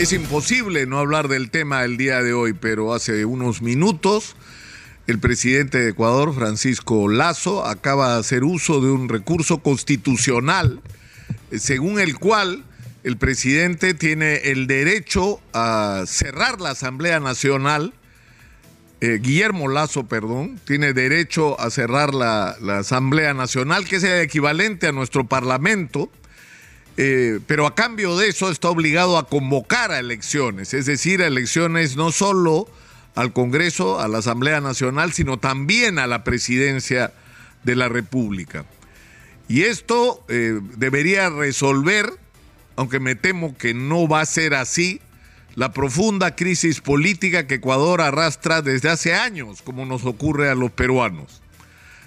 Es imposible no hablar del tema el día de hoy, pero hace unos minutos el presidente de Ecuador, Francisco Lazo, acaba de hacer uso de un recurso constitucional eh, según el cual el presidente tiene el derecho a cerrar la Asamblea Nacional. eh, Guillermo Lazo, perdón, tiene derecho a cerrar la, la Asamblea Nacional, que es el equivalente a nuestro Parlamento, eh, pero a cambio de eso está obligado a convocar a elecciones, es decir, a elecciones no solo al Congreso, a la Asamblea Nacional, sino también a la presidencia de la República. Y esto eh, debería resolver, aunque me temo que no va a ser así, la profunda crisis política que Ecuador arrastra desde hace años, como nos ocurre a los peruanos.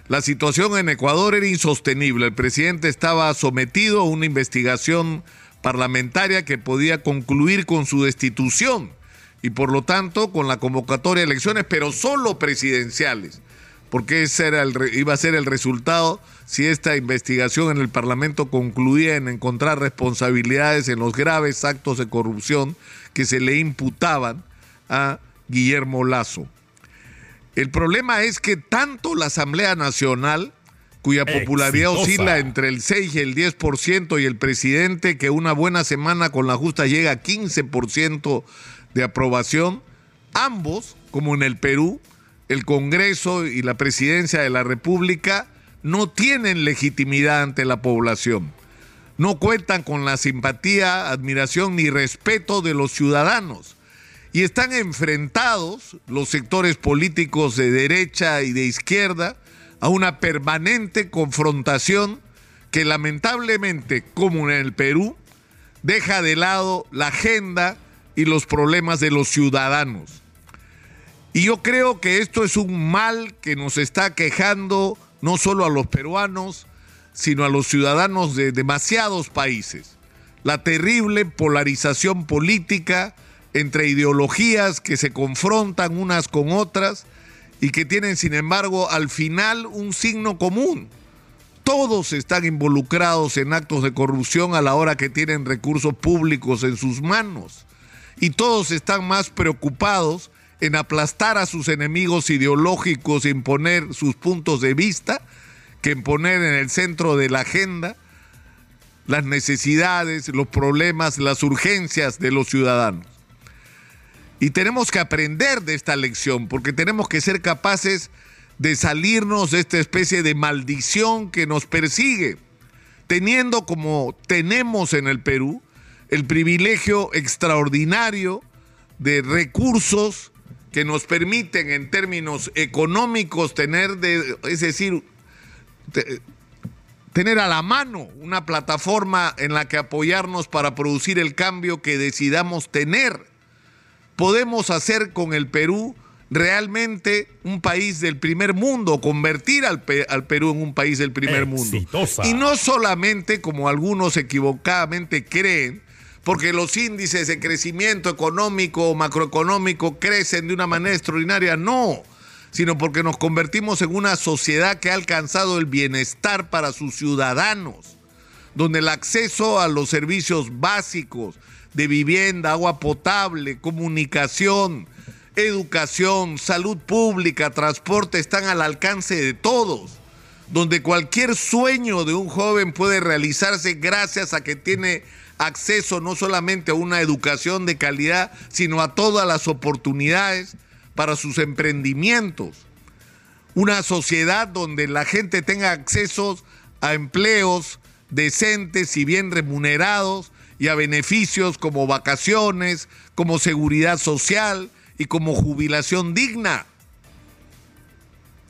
La situación en Ecuador era insostenible. El presidente estaba sometido a una investigación parlamentaria que podía concluir con su destitución y por lo tanto con la convocatoria de elecciones, pero solo presidenciales, porque ese era el, iba a ser el resultado si esta investigación en el Parlamento concluía en encontrar responsabilidades en los graves actos de corrupción que se le imputaban a Guillermo Lazo. El problema es que tanto la Asamblea Nacional, cuya popularidad Exitosa. oscila entre el 6 y el 10%, y el presidente, que una buena semana con la justa llega a 15% de aprobación, ambos, como en el Perú, el Congreso y la Presidencia de la República, no tienen legitimidad ante la población. No cuentan con la simpatía, admiración ni respeto de los ciudadanos y están enfrentados los sectores políticos de derecha y de izquierda a una permanente confrontación que lamentablemente, como en el Perú, deja de lado la agenda y los problemas de los ciudadanos. Y yo creo que esto es un mal que nos está quejando no solo a los peruanos, sino a los ciudadanos de demasiados países. La terrible polarización política entre ideologías que se confrontan unas con otras y que tienen, sin embargo, al final un signo común. Todos están involucrados en actos de corrupción a la hora que tienen recursos públicos en sus manos. Y todos están más preocupados en aplastar a sus enemigos ideológicos imponer sus puntos de vista que en poner en el centro de la agenda las necesidades, los problemas, las urgencias de los ciudadanos. Y tenemos que aprender de esta lección, porque tenemos que ser capaces de salirnos de esta especie de maldición que nos persigue, teniendo como tenemos en el Perú el privilegio extraordinario de recursos que nos permiten en términos económicos tener de, es decir, te- tener a la mano una plataforma en la que apoyarnos para producir el cambio que decidamos tener. Podemos hacer con el Perú realmente un país del primer mundo, convertir al, Pe- al Perú en un país del primer mundo. Exitosa. Y no solamente como algunos equivocadamente creen, porque los índices de crecimiento económico o macroeconómico crecen de una manera extraordinaria, no, sino porque nos convertimos en una sociedad que ha alcanzado el bienestar para sus ciudadanos, donde el acceso a los servicios básicos de vivienda, agua potable, comunicación, educación, salud pública, transporte están al alcance de todos donde cualquier sueño de un joven puede realizarse gracias a que tiene acceso no solamente a una educación de calidad, sino a todas las oportunidades para sus emprendimientos. Una sociedad donde la gente tenga acceso a empleos decentes y bien remunerados y a beneficios como vacaciones, como seguridad social y como jubilación digna.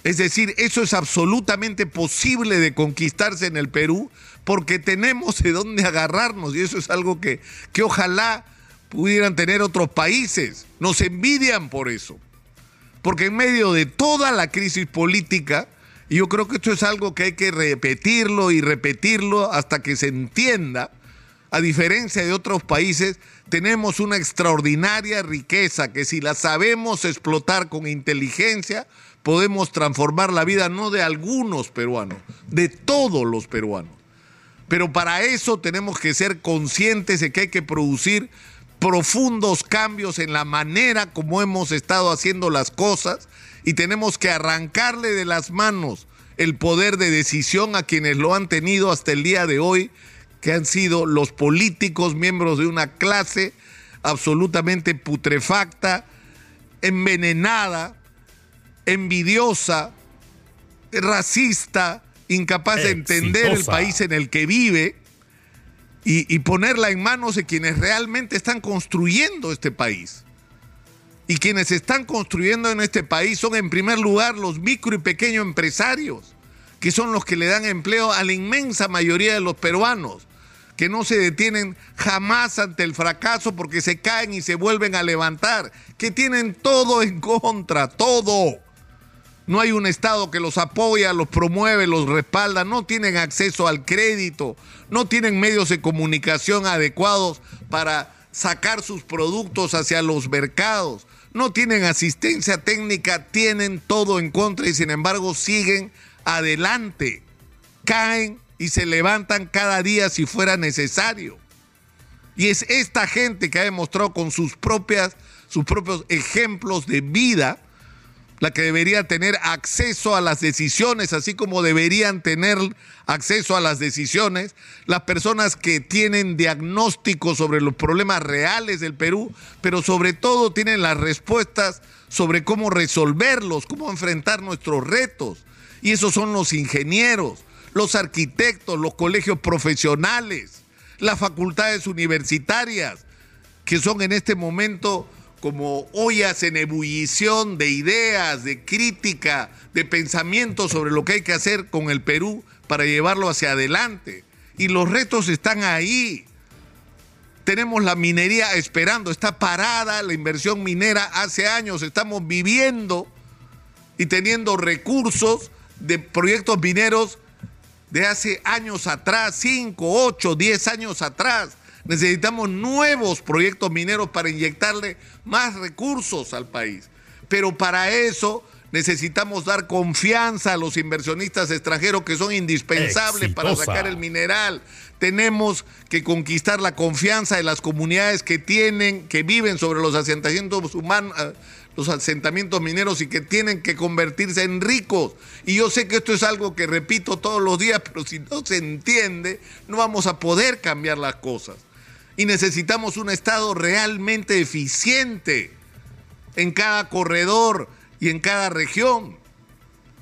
Es decir, eso es absolutamente posible de conquistarse en el Perú porque tenemos de dónde agarrarnos y eso es algo que, que ojalá pudieran tener otros países. Nos envidian por eso. Porque en medio de toda la crisis política, y yo creo que esto es algo que hay que repetirlo y repetirlo hasta que se entienda, a diferencia de otros países, tenemos una extraordinaria riqueza que si la sabemos explotar con inteligencia, podemos transformar la vida no de algunos peruanos, de todos los peruanos. Pero para eso tenemos que ser conscientes de que hay que producir profundos cambios en la manera como hemos estado haciendo las cosas y tenemos que arrancarle de las manos el poder de decisión a quienes lo han tenido hasta el día de hoy, que han sido los políticos, miembros de una clase absolutamente putrefacta, envenenada, envidiosa, racista, incapaz de entender el país en el que vive y, ponerla en manos de quienes realmente están construyendo este país. Y quienes están construyendo en este país son en primer lugar los micro y pequeños empresarios, que son los que le dan empleo a la inmensa mayoría de los peruanos, que no se detienen jamás ante el fracaso porque se caen y se vuelven a levantar, que tienen todo en contra, todo. No hay un Estado que los apoya, los promueve, los respalda, no tienen acceso al crédito, no tienen medios de comunicación adecuados para sacar sus productos hacia los mercados, no tienen asistencia técnica, tienen todo en contra y sin embargo siguen adelante, caen y se levantan cada día si fuera necesario. Y es esta gente que ha demostrado con sus propias sus propios ejemplos de vida la que debería tener acceso a las decisiones, así como deberían tener acceso a las decisiones las personas que tienen diagnósticos sobre los problemas reales del Perú, pero sobre todo tienen las respuestas sobre cómo resolverlos, cómo enfrentar nuestros retos. Y esos son los ingenieros, los arquitectos, los colegios profesionales, las facultades universitarias, que son en este momento como ollas en ebullición de ideas, de crítica, de pensamiento sobre lo que hay que hacer con el Perú para llevarlo hacia adelante. Y los retos están ahí. Tenemos la minería esperando, está parada la inversión minera hace años, estamos viviendo y teniendo recursos de proyectos mineros de hace años atrás, 5, 8, 10 años atrás Necesitamos nuevos proyectos mineros para inyectarle más recursos al país. Pero para eso necesitamos dar confianza a los inversionistas extranjeros que son indispensables para sacar el mineral. Tenemos que conquistar la confianza de las comunidades que tienen, que viven sobre los asentamientos humanos, los asentamientos mineros y que tienen que convertirse en ricos. Y yo sé que esto es algo que repito todos los días, pero si no se entiende, no vamos a poder cambiar las cosas y necesitamos un Estado realmente eficiente en cada corredor y en cada región,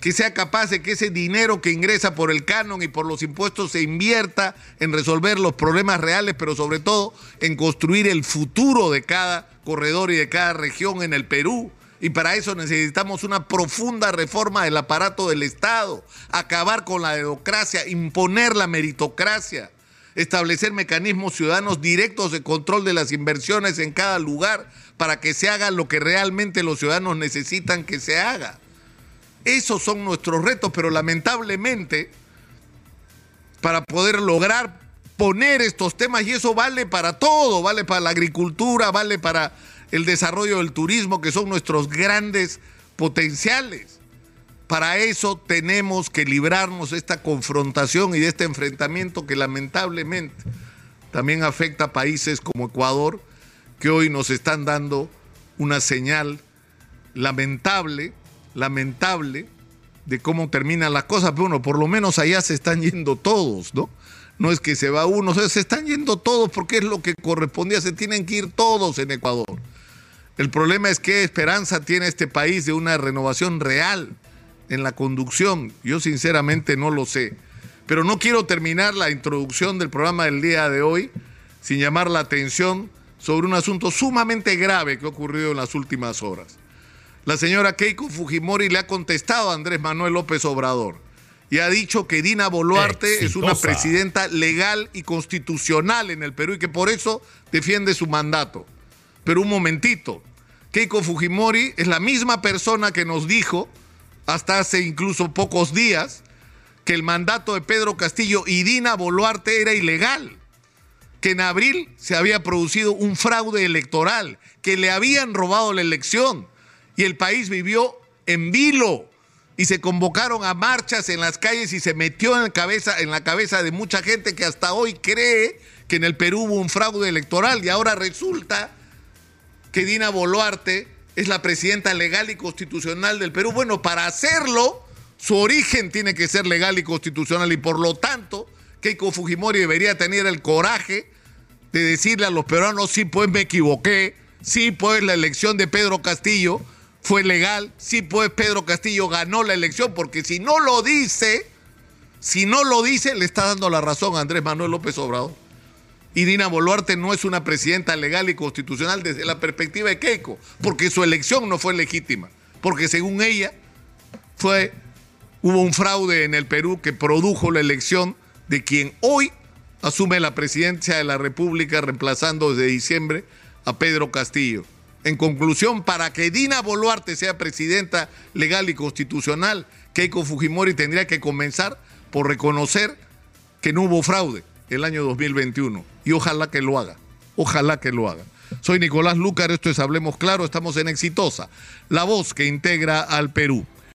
que sea capaz de que ese dinero que ingresa por el canon y por los impuestos se invierta en resolver los problemas reales, pero sobre todo en construir el futuro de cada corredor y de cada región en el Perú. Y para eso necesitamos una profunda reforma del aparato del Estado, acabar con la democracia, imponer la meritocracia establecer mecanismos ciudadanos directos de control de las inversiones en cada lugar para que se haga lo que realmente los ciudadanos necesitan que se haga. Esos son nuestros retos, pero lamentablemente, para poder lograr poner estos temas, y eso vale para todo, vale para la agricultura, vale para el desarrollo del turismo, que son nuestros grandes potenciales. Para eso tenemos que librarnos de esta confrontación y de este enfrentamiento que lamentablemente también afecta a países como Ecuador, que hoy nos están dando una señal lamentable, lamentable, de cómo terminan las cosas. Pero bueno, por lo menos allá se están yendo todos, ¿no? No es que se va uno, se están yendo todos porque es lo que correspondía, se tienen que ir todos en Ecuador. El problema es qué esperanza tiene este país de una renovación real en la conducción? Yo sinceramente no lo sé. Pero no quiero terminar la introducción del programa del día de hoy sin llamar la atención sobre un asunto sumamente grave que ha ocurrido en las últimas horas. La señora Keiko Fujimori le ha contestado a Andrés Manuel López Obrador y ha dicho que Dina Boluarte es una presidenta legal y constitucional en el Perú y que por eso defiende su mandato. Pero un momentito, Keiko Fujimori es la misma persona que nos dijo hasta hace incluso pocos días, que el mandato de Pedro Castillo y Dina Boluarte era ilegal, que en abril se había producido un fraude electoral, que le habían robado la elección y el país vivió en vilo y se convocaron a marchas en las calles y se metió en la cabeza, en la cabeza de mucha gente que hasta hoy cree que en el Perú hubo un fraude electoral. Y ahora resulta que Dina Boluarte es la presidenta legal y constitucional del Perú. Bueno, para hacerlo, su origen tiene que ser legal y constitucional. Y por lo tanto, Keiko Fujimori debería tener el coraje de decirle a los peruanos, sí, pues me equivoqué, sí, pues la elección de Pedro Castillo fue legal, sí, pues Pedro Castillo ganó la elección, porque si no lo dice, si no lo dice, le está dando la razón a Andrés Manuel López Obrador. Y Dina Boluarte no es una presidenta legal y constitucional desde la perspectiva de Keiko, porque su elección no fue legítima, porque según ella fue hubo un fraude en el Perú que produjo la elección de quien hoy asume la presidencia de la República reemplazando desde diciembre a Pedro Castillo. En conclusión, para que Dina Boluarte sea presidenta legal y constitucional, Keiko Fujimori tendría que comenzar por reconocer que no hubo fraude el año 2021 y ojalá que lo haga, ojalá que lo haga. Soy Nicolás Lúcar, esto es Hablemos Claro, estamos en Exitosa, la voz que integra al Perú.